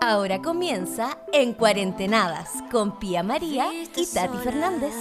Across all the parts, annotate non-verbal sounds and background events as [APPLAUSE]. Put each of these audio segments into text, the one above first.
Ahora comienza En Cuarentenadas con Pía María y Tati Fernández.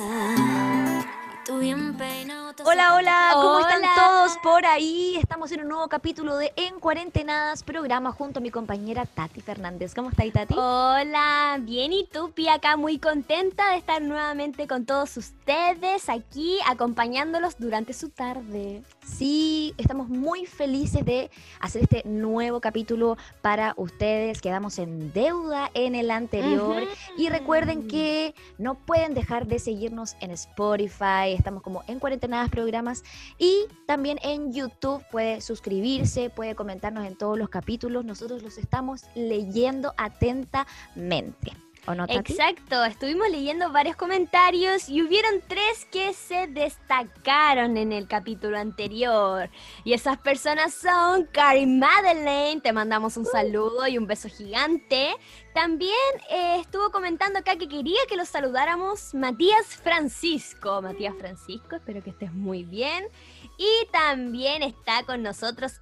Hola, hola, ¿cómo están todos por ahí? Estamos en un nuevo capítulo de En Cuarentenadas, programa junto a mi compañera Tati Fernández. ¿Cómo está ahí, Tati? Hola, bien y tú, acá muy contenta de estar nuevamente con todos ustedes aquí acompañándolos durante su tarde. Sí, estamos muy felices de hacer este nuevo capítulo para ustedes. Quedamos en deuda en el anterior. Y recuerden que no pueden dejar de seguirnos en Spotify. Estamos como en cuarentenadas programas. Y también en YouTube puede suscribirse, puede comentarnos en todos los capítulos. Nosotros los estamos leyendo atentamente. ¿O no, Tati? Exacto, estuvimos leyendo varios comentarios y hubieron tres que se destacaron en el capítulo anterior. Y esas personas son Carrie Madeleine, te mandamos un saludo y un beso gigante. También eh, estuvo comentando acá que quería que los saludáramos Matías Francisco. Matías Francisco, espero que estés muy bien. Y también está con nosotros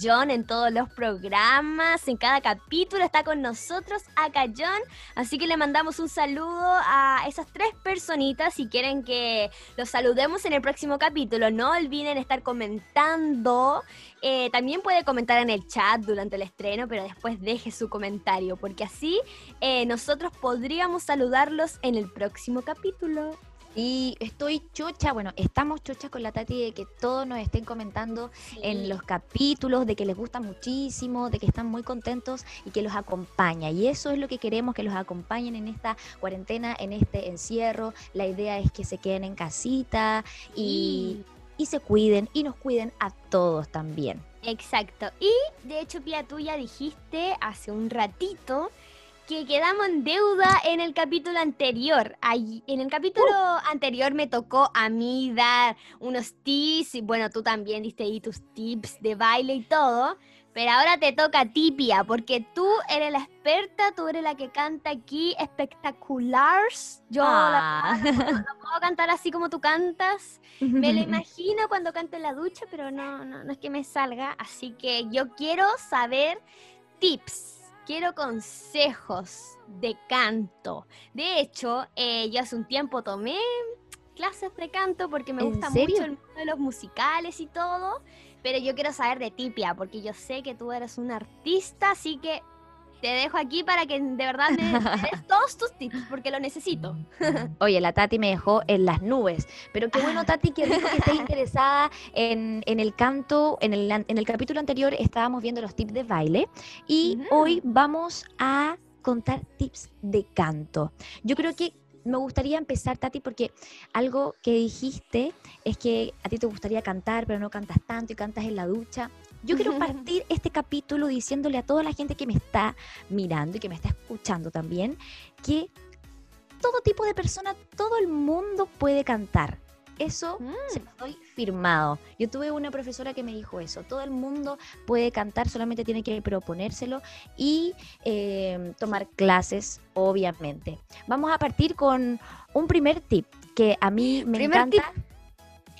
John en todos los programas, en cada capítulo está con nosotros John. Así que le mandamos un saludo a esas tres personitas si quieren que los saludemos en el próximo capítulo. No olviden estar comentando. Eh, también puede comentar en el chat durante el estreno, pero después deje su comentario, porque así eh, nosotros podríamos saludarlos en el próximo capítulo. Y estoy chocha, bueno, estamos chochas con la Tati de que todos nos estén comentando en los capítulos, de que les gusta muchísimo, de que están muy contentos y que los acompaña. Y eso es lo que queremos, que los acompañen en esta cuarentena, en este encierro. La idea es que se queden en casita y, y se cuiden y nos cuiden a todos también. Exacto. Y de hecho, Pia, tú ya dijiste hace un ratito que quedamos en deuda en el capítulo anterior. Ahí, en el capítulo anterior me tocó a mí dar unos tips, y bueno, tú también diste ahí tus tips de baile y todo. Pero ahora te toca a ti, Pia, porque tú eres la experta, tú eres la que canta aquí espectaculars. Yo Ah. la puedo cantar así como tú cantas. Me lo [LAUGHS] imagino cuando canto en la ducha, pero no, no, no es que me salga. Así que yo quiero saber tips quiero consejos de canto. De hecho, eh, yo hace un tiempo tomé clases de canto porque me ¿En gusta serio? mucho el mundo de los musicales y todo. Pero yo quiero saber de Tipia porque yo sé que tú eres un artista, así que te dejo aquí para que de verdad me, des [LAUGHS] todos tus tips porque lo necesito. [LAUGHS] Oye, la Tati me dejó en las nubes. Pero qué bueno, Tati, que rico que estés interesada en, en el canto. En el, en el capítulo anterior estábamos viendo los tips de baile y hoy vamos a contar tips de canto. Yo creo que me gustaría empezar, Tati, porque algo que dijiste es que a ti te gustaría cantar, pero no cantas tanto y cantas en la ducha. Yo quiero [LAUGHS] partir este capítulo diciéndole a toda la gente que me está mirando y que me está escuchando también que todo tipo de persona, todo el mundo puede cantar. Eso se lo doy firmado. Yo tuve una profesora que me dijo eso. Todo el mundo puede cantar, solamente tiene que proponérselo y eh, tomar clases, obviamente. Vamos a partir con un primer tip que a mí me encanta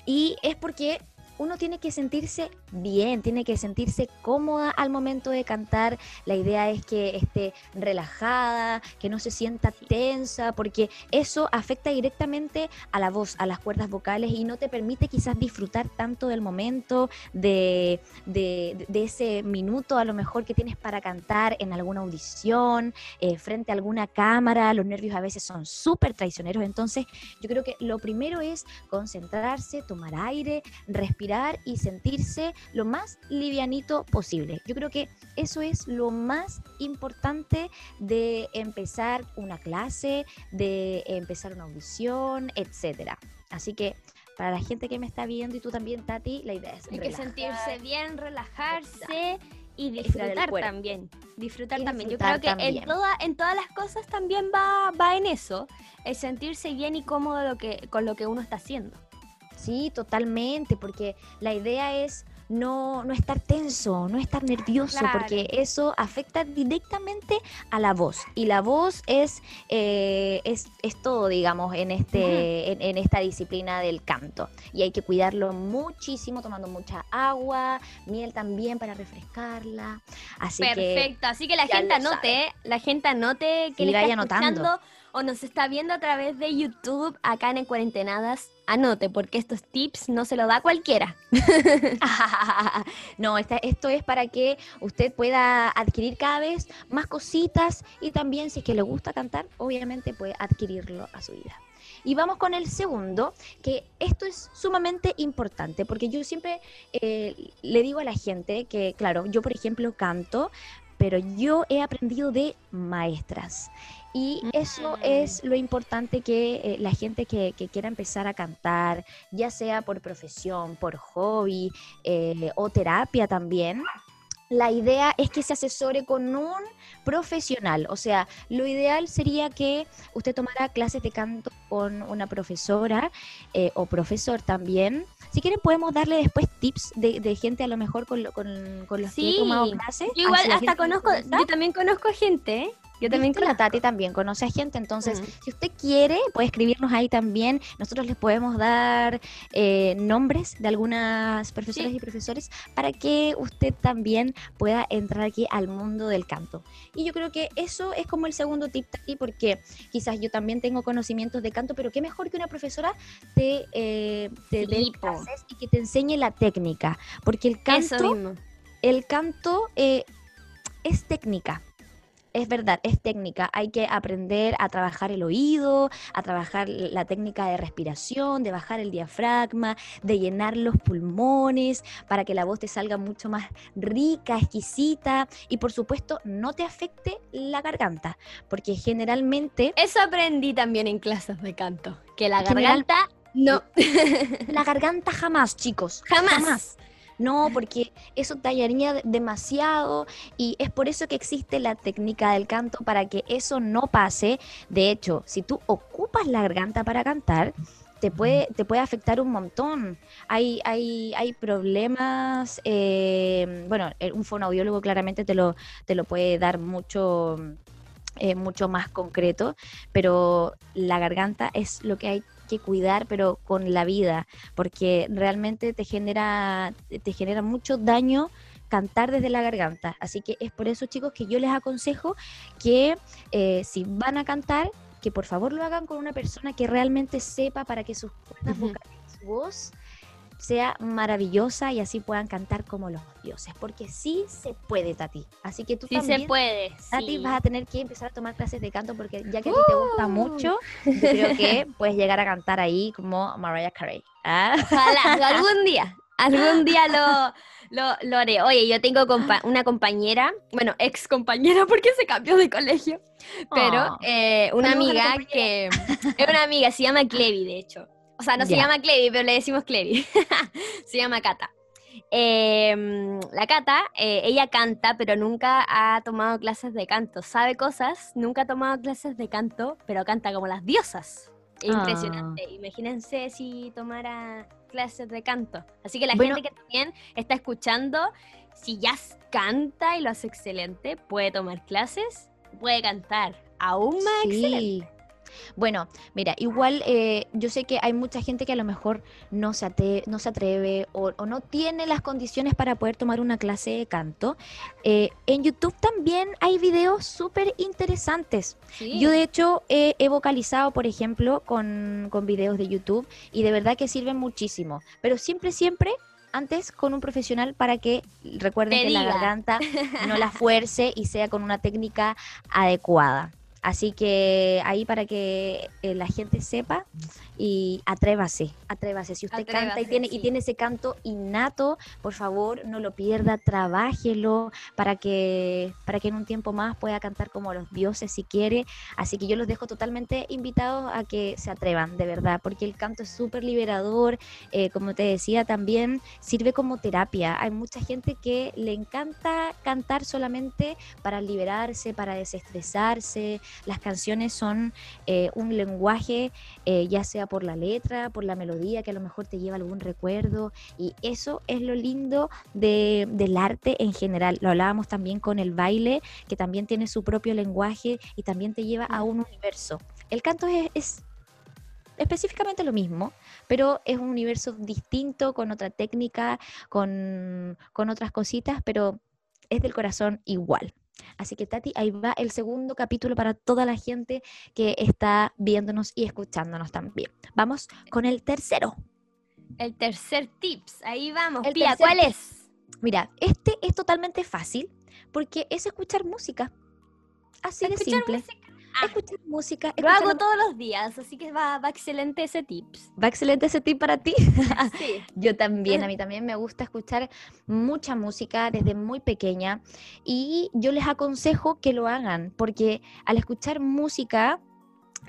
y es porque uno tiene que sentirse bien, tiene que sentirse cómoda al momento de cantar. La idea es que esté relajada, que no se sienta tensa, porque eso afecta directamente a la voz, a las cuerdas vocales y no te permite quizás disfrutar tanto del momento, de, de- de ese minuto a lo mejor que tienes para cantar en alguna audición, eh, frente a alguna cámara. Los nervios a veces son súper traicioneros, entonces yo creo que lo primero es concentrarse, tomar aire, respirar y sentirse lo más livianito posible. Yo creo que eso es lo más importante de empezar una clase, de empezar una audición, etcétera. Así que para la gente que me está viendo y tú también, Tati, la idea es Hay que sentirse bien, relajarse y disfrutar también. Disfrutar Y también. disfrutar Yo creo que en, toda, en todas las cosas también va, va en eso. El sentirse bien y cómodo lo que, con lo que uno está haciendo. Sí, totalmente, porque la idea es no, no estar tenso, no estar nervioso, porque eso afecta directamente a la voz. Y la voz es, eh, es, es, todo, digamos, en, este, en, esta disciplina del canto. Y hay que cuidarlo muchísimo, tomando mucha agua, miel también para refrescarla. Así Perfecto, así que la gente anote, la gente anote que le está escuchando o nos está viendo a través de YouTube acá en Cuarentenadas, anote, porque estos tips no se lo da cualquiera. [LAUGHS] [LAUGHS] no, esto es para que usted pueda adquirir cada vez más cositas y también si es que le gusta cantar, obviamente puede adquirirlo a su vida. Y vamos con el segundo, que esto es sumamente importante, porque yo siempre eh, le digo a la gente que, claro, yo por ejemplo canto, pero yo he aprendido de maestras. Y eso es lo importante que eh, la gente que, quiera empezar a cantar, ya sea por profesión, por hobby eh, o terapia también, la idea es que se asesore con un profesional. O sea, lo ideal sería que usted tomara clases de canto con una profesora eh, o profesor también. Si quieren podemos darle después tips de, gente a lo mejor con, con, los que he tomado clases. Yo igual hasta conozco, yo también conozco gente yo también con la Tati también conoce a gente, entonces si usted quiere puede escribirnos ahí también. Nosotros les podemos dar eh, nombres de algunas profesoras y profesores para que usted también pueda entrar aquí al mundo del canto. Y yo creo que eso es como el segundo tip, Tati, porque quizás yo también tengo conocimientos de canto, pero qué mejor que una profesora te, eh, te dé clases y que te enseñe la técnica, porque el canto, el canto eh, es técnica es verdad, es técnica. Hay que aprender a trabajar el oído, a trabajar la técnica de respiración, de bajar el diafragma, de llenar los pulmones para que la voz te salga mucho más rica, exquisita y por supuesto no te afecte la garganta, porque generalmente... Eso aprendí también en clases de canto, que la garganta... no. [LAUGHS] La garganta jamás, chicos. jamás. No, porque eso tallaría demasiado y es por eso que existe la técnica del canto para que eso no pase. De hecho, si tú ocupas la garganta para cantar, te puede, te puede afectar un montón. Hay, hay, hay problemas, eh, bueno, un fonoaudiólogo claramente te lo, te lo puede dar mucho, eh, mucho más concreto, pero la garganta es lo que hay que cuidar, pero con la vida, porque realmente te genera, te genera mucho daño cantar desde la garganta. Así que es por eso, chicos, que yo les aconsejo que eh, si van a cantar, que por favor lo hagan con una persona que realmente sepa para que sus su voz sea maravillosa y así puedan cantar como los dioses, porque sí se puede, Tati. Así que tú sí se puede. Tati, vas a tener que empezar a tomar clases de canto porque ya que a ti te gusta ¡Uh! mucho, yo creo que puedes llegar a cantar ahí como Mariah Carey. ¿Ah? Ojalá, algún día, algún día lo, lo, haré. Oye, yo tengo una compañera, bueno, ex compañera porque se cambió de colegio, pero ah. eh, una amiga que, es una amiga, se llama Clevi, de hecho. O sea, no se llama Clevi, pero le decimos Clevi. [LAUGHS] se llama Cata. Em, la Cata, eh, ella canta, pero nunca ha tomado clases de canto. Sabe cosas, nunca ha tomado clases de canto, pero canta como las diosas. Impresionante. Ah. Imagínense si tomara clases de canto. Así que la gente que también está escuchando, si ya canta y lo hace excelente, puede tomar clases, puede cantar aún más excelente. Bueno, mira, igual eh, yo sé que hay mucha gente que a lo mejor no se, no se atreve o, no tiene las condiciones para poder tomar una clase de canto. Eh, en YouTube también hay videos súper interesantes. Yo de hecho he vocalizado, por ejemplo, con, con videos de YouTube y de verdad que sirven muchísimo. Pero siempre, siempre antes con un profesional para que recuerden que la garganta no la [LAUGHS] fuerce y sea con una técnica adecuada. Así que ahí para que eh, la gente sepa y atrévase, atrévase. Si usted canta y tiene, y tiene ese canto innato, por favor no lo pierda, trabájelo para que, para que en un tiempo más pueda cantar como los dioses si quiere. Así que yo los dejo totalmente invitados a que se atrevan, de verdad, porque el canto es súper liberador, eh, como te decía, también sirve como terapia. Hay mucha gente que le encanta cantar solamente para liberarse, para desestresarse, las canciones son eh, un lenguaje, eh, ya sea por la letra, por la melodía, que a lo mejor te lleva algún recuerdo, y eso es lo lindo de- del arte en general. Lo hablábamos también con el baile, que también tiene su propio lenguaje y también te lleva a un universo. El canto es- es específicamente lo mismo, pero es un universo distinto, con otra técnica, con, con otras cositas, pero es del corazón igual. Así que Tati, ahí va el segundo capítulo para toda la gente que está viéndonos y escuchándonos también. Vamos con el tercero. El tercer tips, ahí vamos. El Pía, ¿cuál es? Mira, este es totalmente fácil porque es escuchar música. Así de simple. música. Ah. Escuchar música. Lo hago todos los días, así que va, va excelente ese tips. Va excelente ese tip para ti. [LAUGHS] Sí. [LAUGHS] Yo también, a mí también me gusta escuchar mucha música desde muy pequeña y yo les aconsejo que lo hagan porque al escuchar música,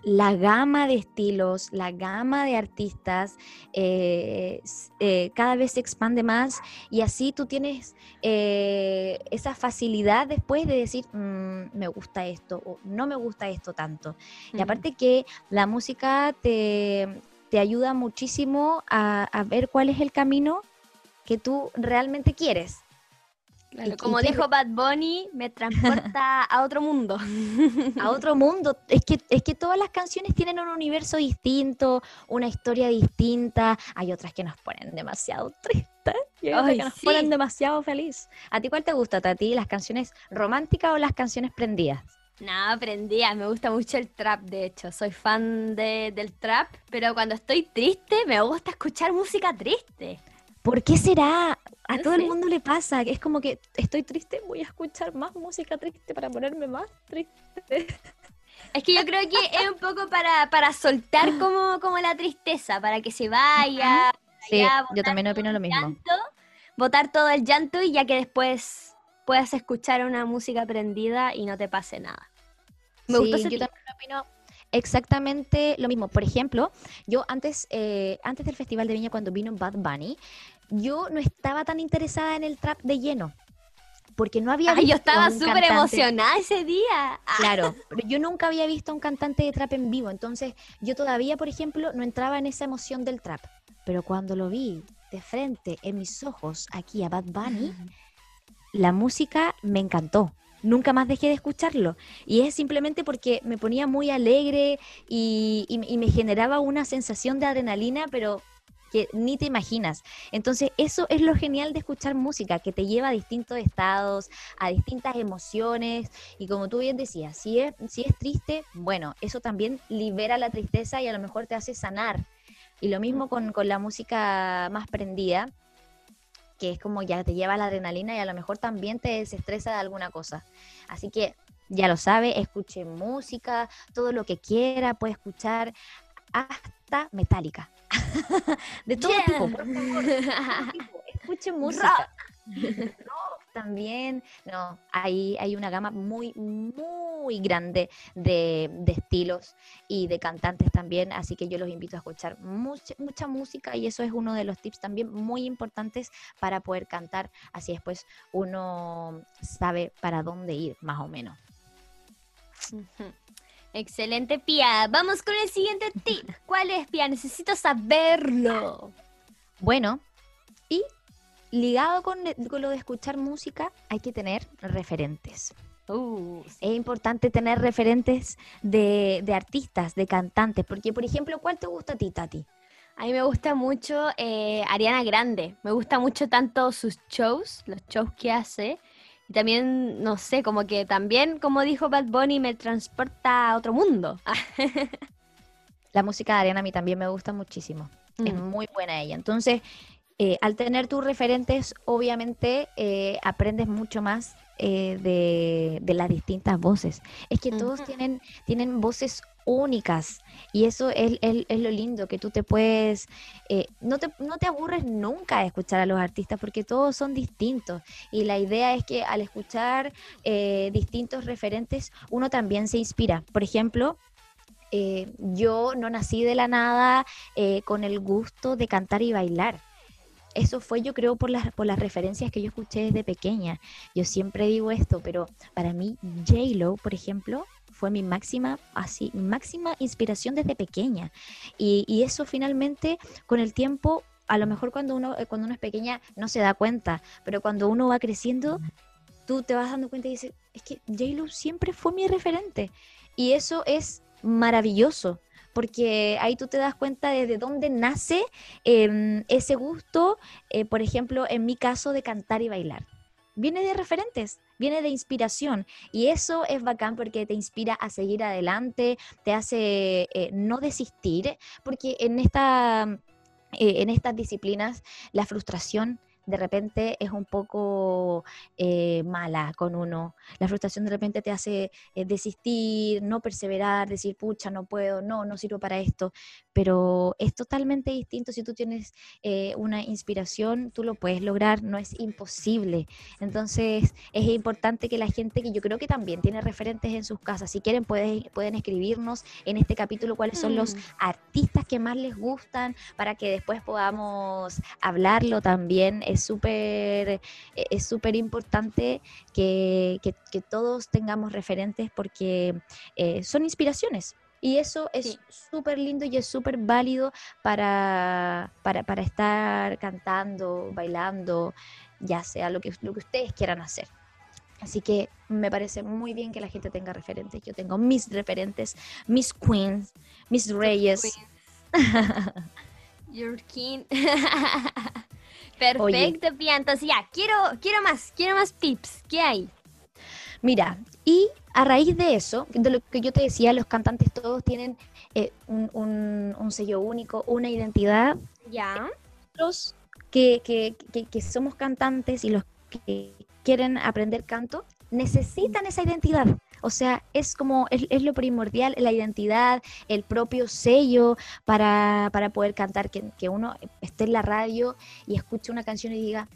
la gama de estilos, la gama de artistas eh, eh, cada vez se expande más y así tú tienes eh, esa facilidad después de decir, "Mm, me gusta esto o no me gusta esto tanto. Y aparte que la música te, te ayuda muchísimo a, a ver cuál es el camino que tú realmente quieres. Claro, como dijo Bad Bunny, me transporta [LAUGHS] a otro mundo. A otro mundo. Es que, es que todas las canciones tienen un universo distinto, una historia distinta. Hay otras que nos ponen demasiado tristes y hay otras que nos sí. ponen demasiado feliz. ¿A ti cuál te gusta, Tati? ¿Las canciones románticas o las canciones prendidas? No, aprendía, me gusta mucho el trap, de hecho, soy fan de- del trap, pero cuando estoy triste me gusta escuchar música triste. ¿Por qué será? A No todo el mundo le pasa. Es como que estoy triste, voy a escuchar más música triste para ponerme más triste. [LAUGHS] Es que yo creo que es un poco para, para soltar como, como la tristeza, para que se vaya. Sí, yo también opino lo mismo. llanto, botar todo el llanto y ya que después puedas escuchar una música prendida y no te pase nada. Me gustó Sí, ese yo también opino exactamente lo mismo. Por ejemplo, yo antes, eh, antes del Festival de Viña, cuando vino Bad Bunny, yo no estaba tan interesada en el trap de lleno. Porque no había Ay, yo visto a estaba súper emocionada ese día. Ah, Claro, pero yo nunca había visto a un cantante de trap en vivo, entonces yo todavía, por ejemplo, no entraba en esa emoción del trap. Pero cuando lo vi de frente, en mis ojos, aquí a Bad Bunny, la música me encantó. Nunca más dejé de escucharlo. Y es simplemente porque me ponía muy alegre y, y- y me generaba una sensación de adrenalina, pero que ni te imaginas. Entonces, eso es lo genial de escuchar música, que te lleva a distintos estados, a distintas emociones. Y como tú bien decías, si es, si es triste, bueno, eso también libera la tristeza y a lo mejor te hace sanar. Y lo mismo con, con la música más prendida, que es como ya te lleva la adrenalina y a lo mejor también te desestresa de alguna cosa. Así que ya lo sabe, escuche música, todo lo que quiera, puede escuchar hasta metálica. [LAUGHS] de todo Yeah. tipo, por favor. tipo, [LAUGHS] música. Rock también, no, hay, hay una gama muy, muy grande de, de estilos y de cantantes también, así que yo los invito a escuchar mucha, mucha música y eso es uno de los tips también muy importantes para poder cantar, así después uno sabe para dónde ir más o menos. Excelente, Pia. Vamos con el siguiente tip. ¿Cuál es, Pia? Necesito saberlo. Bueno, y ligado con, con lo de escuchar música, hay que tener referentes. Uh, sí. Es importante tener referentes de, de artistas, de cantantes, porque por ejemplo, ¿cuál te gusta a ti, Tati? A mí me gusta mucho eh, Ariana Grande. Me gusta mucho tanto sus shows, los shows que hace. Y también, no sé, como que también, como dijo Bad Bunny, me transporta a otro mundo. [LAUGHS] La música de Ariana a mí también me gusta muchísimo. Es mm. muy buena ella. Entonces, eh, al tener tus referentes, obviamente eh, aprendes mucho más eh, de, de las distintas voces. Es que todos tienen, tienen voces únicas y eso es, es- es lo lindo, que tú te puedes, eh, no, te, no te aburres nunca de escuchar a los artistas porque todos son distintos y la idea es que al escuchar eh, distintos referentes uno también se inspira. Por ejemplo, eh, yo no nací de la nada eh, con el gusto de cantar y bailar. Eso fue, yo creo, por las, por las referencias que yo escuché desde pequeña. Yo siempre digo esto, pero para mí, J-Lo, por ejemplo, fue mi máxima, así, máxima inspiración desde pequeña. Y, eso finalmente con el tiempo a lo mejor cuando uno, eh, cuando uno es pequeña no se da cuenta, pero cuando uno va creciendo, tú te vas dando cuenta y dices, es que J-Lo siempre fue mi referente. Y eso es maravilloso, porque ahí tú te das cuenta de, dónde nace em, ese gusto, eh, por ejemplo, en mi caso de cantar y bailar. Viene de referentes, viene de inspiración. Y eso es bacán porque te inspira a seguir adelante, te hace eh, no desistir, porque en esta eh, en estas disciplinas la frustración de repente es un poco eh, mala con uno. La frustración de repente te hace eh, desistir, no perseverar, decir, pucha, no puedo, no, no sirvo para esto. Pero es totalmente distinto si tú tienes eh, una inspiración, tú lo puedes lograr, no es imposible. Entonces es importante que la gente, que yo creo que también tiene referentes en sus casas, si quieren pueden, pueden escribirnos en este capítulo cuáles son los mm. artistas que más les gustan para que después podamos hablarlo también es súper e, es súper importante que, todos tengamos referentes porque eh, son inspiraciones. Y eso es súper lindo y es súper válido para, para, estar cantando, bailando, ya sea lo que, lo que ustedes quieran hacer. Así que me parece muy bien que la gente tenga referentes. Yo tengo mis referentes, mis queens, mis reyes. [LAUGHS] Your king. [LAUGHS] Perfecto, Pia. Entonces ya, quiero, quiero más, quiero más tips. ¿Qué hay? Mira, y a raíz de eso, de lo que yo te decía, los cantantes todos tienen eh, un, sello único, una identidad. Ya. Los que, que, que somos cantantes y los que quieren aprender canto necesitan esa identidad. O sea, es como, es, lo primordial, la identidad, el propio sello para, poder cantar, que, uno esté en la radio y escuche una canción y diga,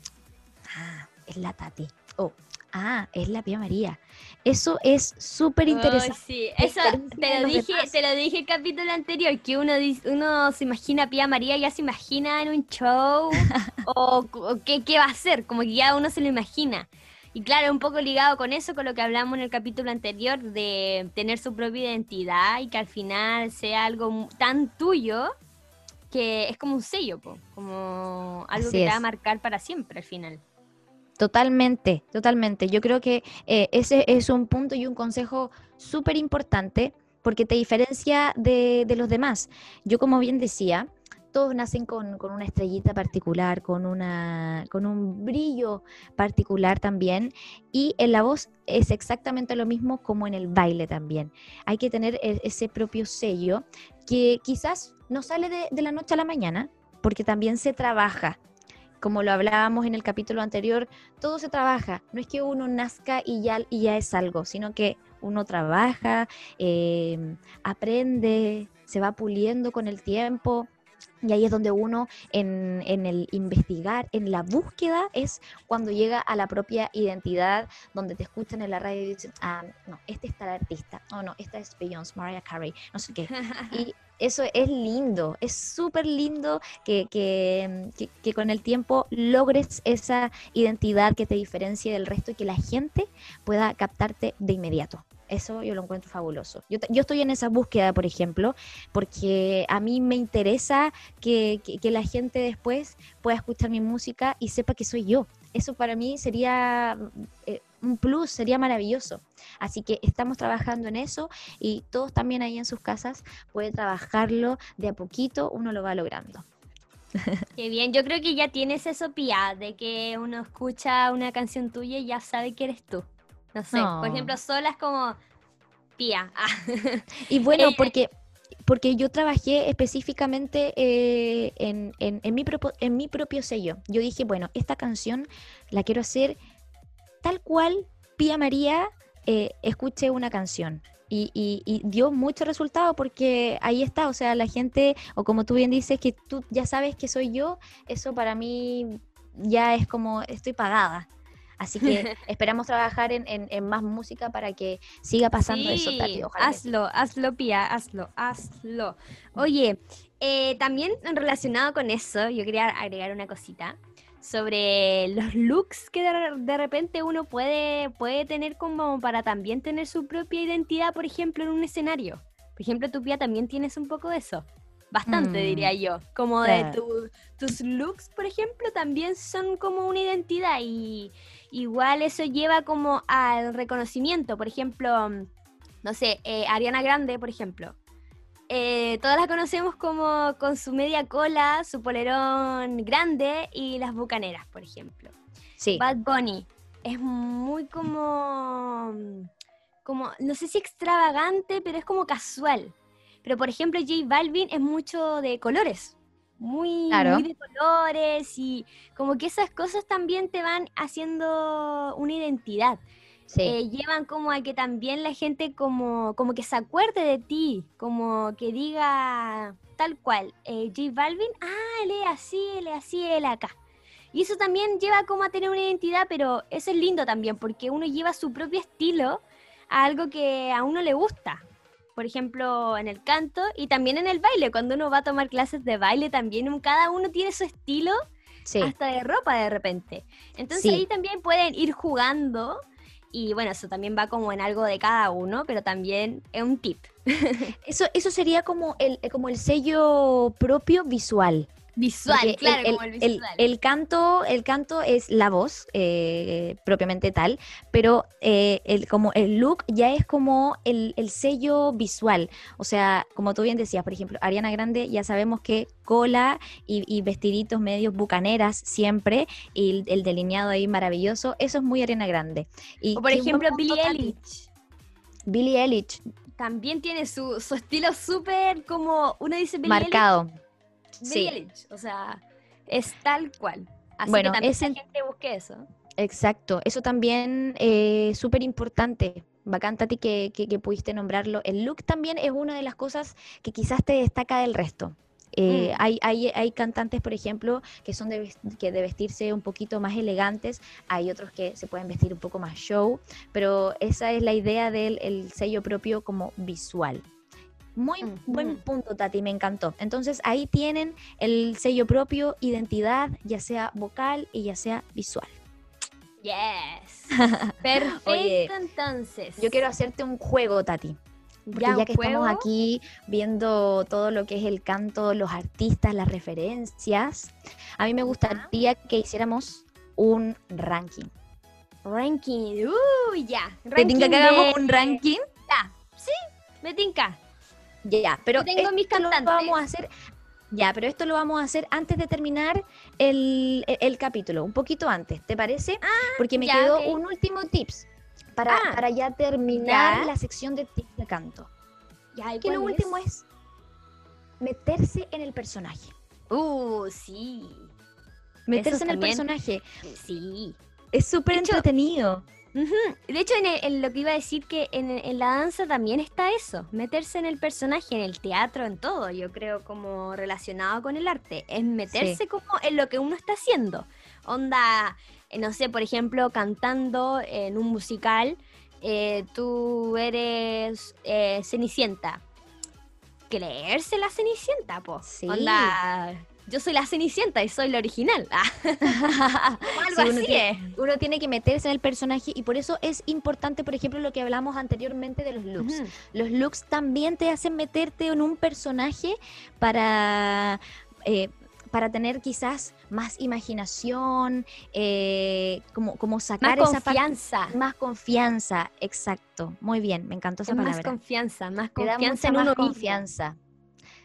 ah, es la Tati, o ah, es la Pía María. Eso es súper interesante. sí, eso te lo, dije, te lo dije el capítulo anterior, que uno, uno se imagina a Pía María, ya se imagina en un show, [LAUGHS] o, qué, qué va a hacer, como que ya uno se lo imagina. Y claro, un poco ligado con eso, con lo que hablamos en el capítulo anterior, de tener su propia identidad y que al final sea algo tan tuyo que es como un sello, como algo que te va a marcar para siempre al final. Totalmente, totalmente. Yo creo que eh, ese es un punto y un consejo súper importante porque te diferencia de, de, los demás. Yo, como bien decía, todos nacen con, una estrellita particular, con, una, con un brillo particular también. Y en la voz es exactamente lo mismo como en el baile también. Hay que tener e, ese propio sello que quizás no sale de, la noche a la mañana, porque también se trabaja como lo hablábamos en el capítulo anterior, todo se trabaja. No es que uno nazca y ya, y ya es algo, sino que uno trabaja, eh, aprende, se va puliendo con el tiempo. Y ahí es donde uno, en, el investigar, en la búsqueda, es cuando llega a la propia identidad, donde te escuchan en la radio y dicen, ah, no, este está el artista, oh no, esta es Beyoncé, Mariah Carey, no sé qué. [LAUGHS] Y eso es lindo, es súper lindo que, que, que, con el tiempo logres esa identidad que te diferencie del resto y que la gente pueda captarte de inmediato. Eso yo lo encuentro fabuloso. Yo, yo, estoy en esa búsqueda, por ejemplo, porque a mí me interesa que, que, la gente después pueda escuchar mi música y sepa que soy yo. Eso para mí sería eh, un plus, sería maravilloso. Así que estamos trabajando en eso y todos también ahí en sus casas pueden trabajarlo de a poquito, uno lo va logrando. [LAUGHS] Qué bien, yo creo que ya tienes eso, Pia, de que uno escucha una canción tuya y ya sabe que eres tú. No sé, por ejemplo, sola es como tía. [LAUGHS] Y bueno, eh, porque, porque yo trabajé específicamente eh, en, en, mi en mi propio sello. Yo dije, bueno, esta canción la quiero hacer tal cual Pía María eh, escuche una canción. Y, y, dio mucho resultado porque ahí está, o sea, la gente, o como tú bien dices, que tú ya sabes que soy yo, eso para mí ya es como estoy pagada. Así que [LAUGHS] esperamos trabajar en, en, más música para que siga pasando eso, Tati. hazlo, hazlo, Pia, hazlo, hazlo. Oye, eh, también relacionado con eso, yo quería agregar una cosita sobre los looks que de, de repente uno puede, puede tener como para también tener su propia identidad, por ejemplo, en un escenario. Por ejemplo, tu Pia también tienes un poco de eso. Bastante, Mm, diría yo. Como de tu- tus looks, por ejemplo, también son como una identidad y igual eso lleva como al reconocimiento. Por ejemplo, mm, no sé, eh, Ariana Grande, por ejemplo. Eh, todas la conocemos como con su media cola, su polerón grande y las bucaneras, por ejemplo. Sí. Bad Bunny es muy como, como, no sé si extravagante, pero es como casual. Pero por ejemplo, J Balvin es mucho de colores, muy, Claro. muy de colores y como que esas cosas también te van haciendo una identidad. Sí. Eh, llevan como a que también la gente como, como que se acuerde de ti, como que diga tal cual, eh, J Balvin, ah, él es así, él es así, él acá. Y eso también lleva como a tener una identidad, pero eso es lindo también, porque uno lleva su propio estilo a algo que a uno le gusta. Por ejemplo, en el canto y también en el baile. Cuando uno va a tomar clases de baile, también cada uno tiene su estilo, sí. hasta de ropa de repente. Entonces Sí. ahí también pueden ir jugando. Y bueno, eso también va como en algo de cada uno, pero también es un tip. [LAUGHS] Eso, eso sería como el, como el sello propio visual. Visual, claro, el, como el visual. el canto, el canto es la voz, eh, propiamente tal, pero eh, el, como el look ya es como el, el sello visual. O sea, como tú bien decías, por ejemplo, Ariana Grande, ya sabemos que cola y, y vestiditos medios bucaneras siempre, y el, el delineado ahí maravilloso, eso es muy Ariana Grande. Y o por ejemplo, Billie. Eilish. Billie Eilish, También tiene su, su estilo súper como, uno dice Billie marcado. Eilish, Sí. O sea, es tal cual. Así Bueno, que también ese- la gente busque eso. Exacto, eso también es súper importante. Bacán, Tati, que, que, que pudiste nombrarlo. El look también es una de las cosas que quizás te destaca del resto. Eh, Mm. hay, hay, hay cantantes, por ejemplo, que son de, que de vestirse un poquito más elegantes, hay otros que se pueden vestir un poco más show, pero esa es la idea del el sello propio como visual. Muy buen punto, Tati, me encantó. Entonces ahí tienen el sello propio, identidad, ya sea vocal y ya sea visual. Yes. [LAUGHS] Perfecto, Oye, entonces. Yo quiero hacerte un juego, Tati. Porque Ya, que estamos aquí viendo todo lo que es el canto, los artistas, las referencias, a mí me gustaría que hiciéramos un ranking. Ranking. Uh, ya. ¿Te tinca que hagamos de- un ranking? Ya. Sí, me tinca. Ya, pero tengo mis esto lo cantantes. vamos a hacer. Ya, pero esto lo vamos a hacer antes de terminar el, el- el capítulo, un poquito antes, ¿te parece? Porque me ya, quedó un último tips para, Ah, para ya terminar ya. la sección de tips de canto. Ya, ¿y Que lo último es meterse en el personaje. Uh, sí. Meterse Eso en el personaje. Sí. Es súper De De hecho, en, el- en lo que iba a decir que en, en la danza también está eso, meterse en el personaje, en el teatro, en todo, yo creo como relacionado con el arte, es meterse como en lo que uno está haciendo. Onda, eh, no sé, por ejemplo, cantando en un musical, eh, tú eres eh, Cenicienta. Creerse la Cenicienta, po. Sí. Onda, yo soy la Cenicienta y soy la original. [LAUGHS] Ah, [LAUGHS] algo Sí, uno así tiene- es. Uno tiene que meterse en el personaje y por eso es importante, por ejemplo, lo que hablamos anteriormente de los looks. Los looks también te hacen meterte en un personaje para, eh, para tener quizás más imaginación, eh, como, como Más sacar esa parte- confianza. más confianza, exacto. Muy bien, me encantó esa Es más palabra. confianza, más Te da confianza mucha en más uno mismo. confianza.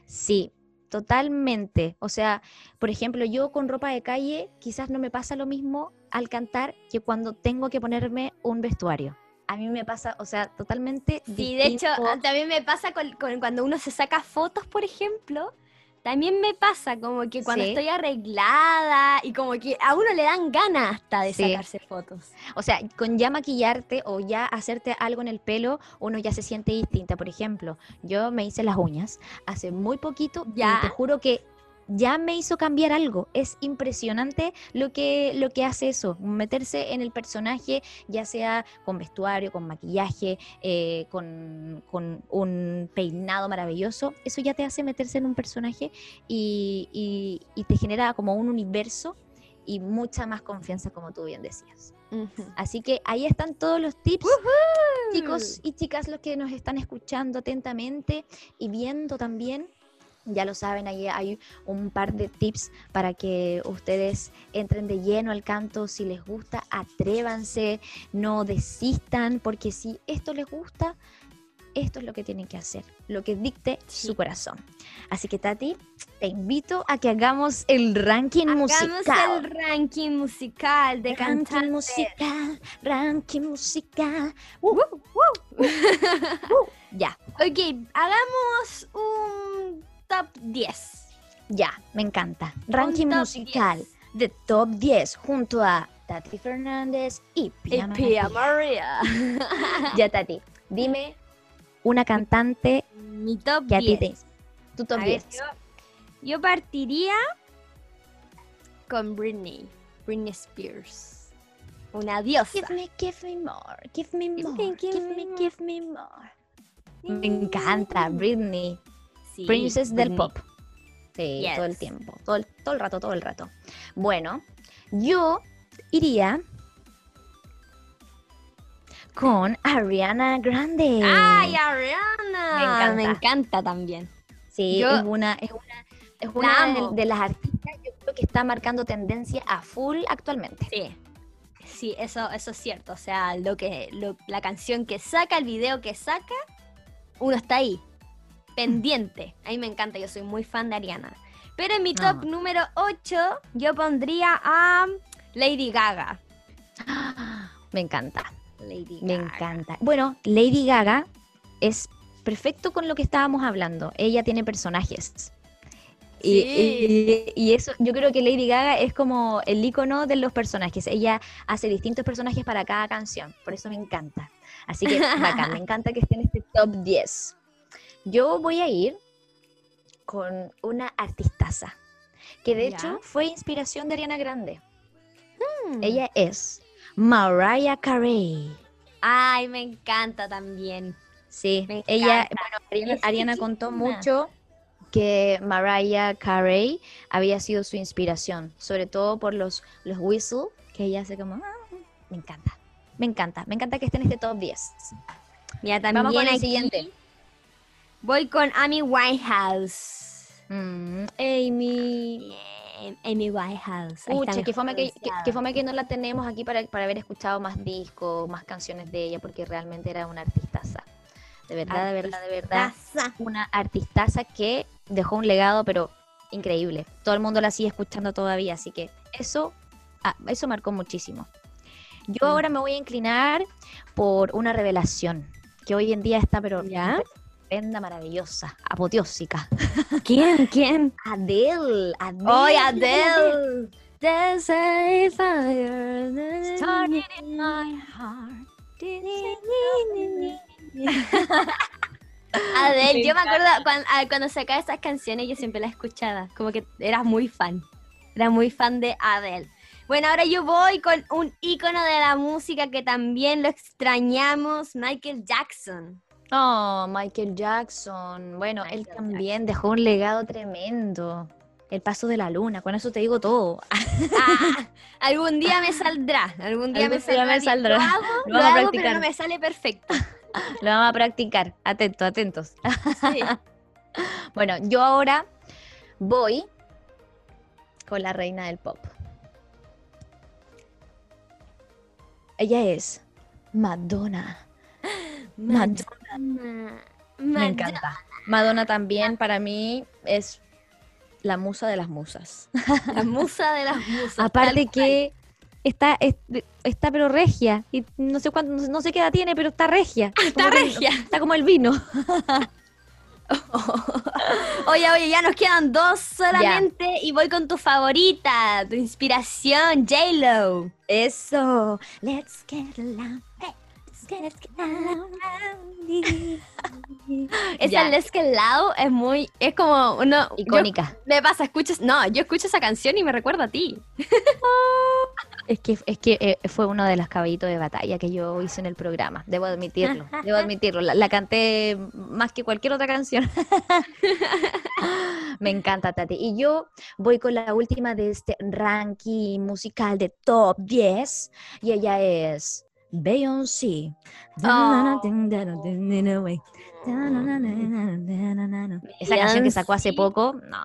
Sí, totalmente. O sea, por ejemplo, yo con ropa de calle quizás no me pasa lo mismo al cantar que cuando tengo que ponerme un vestuario. A mí me pasa, o sea, totalmente Sí, de hecho, también me pasa con, con cuando uno se saca fotos, por ejemplo. También me pasa como que cuando Sí. estoy arreglada y como que a uno le dan ganas hasta de Sí. sacarse fotos. O sea, con ya maquillarte o ya hacerte algo en el pelo, uno ya se siente distinta. Por ejemplo, yo me hice las uñas hace muy poquito Ya. y te juro que ya me hizo cambiar algo. Es impresionante lo que, lo que hace eso, meterse en el personaje, ya sea con vestuario, con maquillaje, eh, con, con un peinado maravilloso. Eso ya te hace meterse en un personaje y, y- y te genera como un universo y mucha más confianza, como tú bien decías. Así que ahí están todos los tips, chicos y chicas, los que nos están escuchando atentamente y viendo también. Ya lo saben, ahí hay un par de tips para que ustedes entren de lleno al canto. Si les gusta, atrévanse, no desistan, porque si esto les gusta, esto es lo que tienen que hacer, lo que dicte Sí. su corazón. Así que Tati, te invito a que hagamos el ranking Hagamos musical. el ranking musical de ranking cantantes. musical, ranking musical. Uh, [LAUGHS] ya, Ok, hagamos un top 10. ya, me encanta. Ranking musical 10. de top 10 junto a Tati Fernández y Pia Y Pia. María. [LAUGHS] Ya, Tati, dime una cantante Mi top que a ti 10. te... Tu top A ver, 10. yo, yo partiría con Britney. Britney Spears. Una diosa. Give me, give me more, give me Give more, me, give give me, me more. give me more. Me encanta, Britney. Sí, Princess del Britney. pop. Sí, todo el tiempo, todo el, todo el rato, todo el rato. Bueno, yo iría con Ariana Grande. ¡Ay, Ariana! Me encanta. Me encanta también. Sí, yo- es una, es una, es una de las artistas yo creo que está marcando tendencia a full actualmente. Sí. Sí, eso, eso es cierto. O sea, lo que, lo- la canción que saca, el video que saca, uno está ahí, pendiente. A mí me encanta, yo soy muy fan de Ariana. Pero en mi top Ah. número 8, yo pondría a Lady Gaga. [GASPS] Me encanta. Lady Me Gaga. encanta. Bueno, Lady Gaga es perfecto con lo que estábamos hablando. Ella tiene personajes. Y, y- y eso, yo creo que Lady Gaga es como el icono de los personajes. Ella hace distintos personajes para cada canción. Por eso me encanta. Así que bacán, me [LAUGHS] encanta que esté en este top 10. Yo voy a ir con una artistaza. Que de Ya. hecho fue inspiración de Ariana Grande. Mm. Ella es Mariah Carey. Ay, me encanta también. Sí, Me ella, bueno, Ariana, contó mucho que Mariah Carey había sido su inspiración, sobre todo por los, los whistle, que ella hace como, "Ah", me encanta, me encanta, me encanta que esté en este top 10. Mira, también Vamos con el aquí siguiente. Voy con Amy Winehouse. Mm, Amy, Amy Winehouse. Pucha, que fome que, que, fome que no la tenemos aquí para, para haber escuchado más discos, más canciones de ella, porque realmente era una artistaza. De verdad, de verdad, de verdad. Una artistaza que dejó un legado, pero increíble. Todo el mundo la sigue escuchando todavía, así que eso, ah, eso marcó muchísimo. Yo Mm. ahora me voy a inclinar por una revelación que hoy en día está, pero ¿Ya? Estupenda, maravillosa, apoteósica. [LAUGHS] ¿Quién? ¿Quién? Adele, Adele. ¡Oy, Adele! There's a fire. Started in my heart. [LAUGHS] Adele, yo me acuerdo cuando, ah, cuando sacaba esas canciones, yo siempre las escuchaba. Como que era muy fan. Era muy fan de Adele. Bueno, ahora yo voy con un ícono de la música que también lo extrañamos, Michael Jackson. Oh, Michael Jackson. Bueno, él también dejó un legado tremendo. El paso de la luna, con eso te digo todo. Ah, [LAUGHS] algún día me saldrá, algún día, me, Algún día me saldrá. Lo hago, Lo lo vamos a hago, pero practicar. no me sale perfecto. [LAUGHS] Lo vamos a practicar. Atentos, atentos. Sí. [LAUGHS] Bueno, yo ahora voy con la reina del pop. Ella es Madonna. [GASPS] Madonna. Madonna. Me encanta. Madonna también para mí es la musa de las musas. La musa de las musas. [LAUGHS] Aparte que está, es- está pero regia. Y no sé cuánto, no, sé qué edad tiene, pero está regia. [LAUGHS] Está Como que- regia. Está como el vino. [LAUGHS] Oye, oye, ya nos quedan dos solamente y voy con tu favorita, tu inspiración, J-Lo. Eso. Let's get. [LAUGHS] Esa. Let's Get Loud es muy, es como uno... Icónica. yo- me pasa, escuchas, no, yo escucho esa canción y me recuerda a ti. [LAUGHS] Es que, es que eh, fue uno de los caballitos de batalla que yo hice en el programa, debo admitirlo, debo admitirlo. La, la canté más que cualquier otra canción. [LAUGHS] Me encanta, Tati. Y yo voy con la última de este ranking musical de top 10 y ella es Beyoncé. Esa canción que sacó hace poco, no.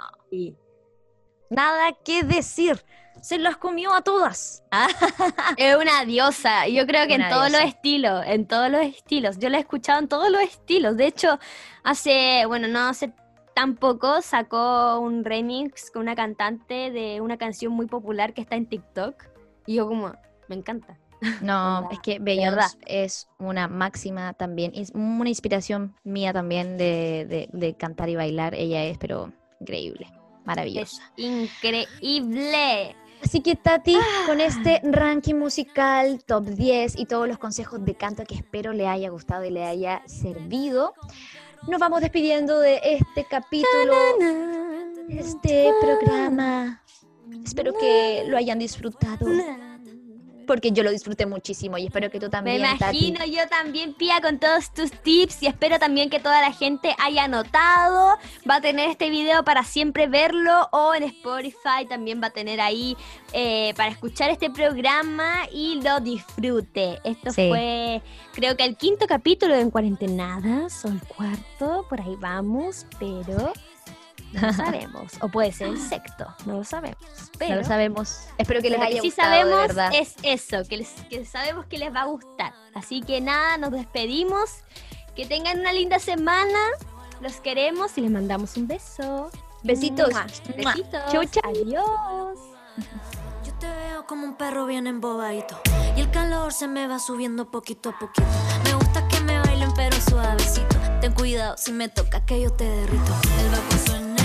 Nada que decir. Se las comió a todas. [LAUGHS] Es una diosa. Yo creo que en Una todos los estilos, en todos los estilos. Yo la he escuchado en todos los estilos. De hecho, hace, bueno, no hace tan poco sacó un remix con una cantante de una canción muy popular que está en TikTok. Y yo como, me encanta. No, Onda, es que. Beyoncé es una máxima también, es una inspiración mía también de, de- de cantar y bailar. Ella es, pero increíble, Es maravillosa. increíble. Así que Tati, con este ranking musical top 10 y todos los consejos de canto que espero le haya gustado y le haya servido, nos vamos despidiendo de este capítulo, de este programa. Espero que lo hayan disfrutado, porque yo lo disfruté muchísimo y espero que tú Me también, imagino Tati. yo también, Pía, con todos tus tips y espero también que toda la gente haya anotado. Va a tener este video para siempre verlo o en Spotify también va a tener ahí eh, para escuchar este programa y lo disfrute. Esto Sí. fue, creo que el quinto capítulo de En Cuarentenadas o el cuarto, por ahí vamos, pero no lo sabemos. O puede ser el sexto, no lo sabemos. Pero No lo sabemos. Espero que les haya sí gustado, de sabemos verdad. es eso, que, les- que sabemos que les va a gustar. Así que nada, nos despedimos. Que tengan una linda semana. Los queremos y les mandamos un beso. Besitos. Mua. Mua. Besitos. Chau, chau. Adiós. Yo te veo como un perro bien embobadito Y el calor se me va subiendo poquito a poquito Me gusta que me bailen pero suavecito Ten cuidado si me toca que yo te derrito El y suena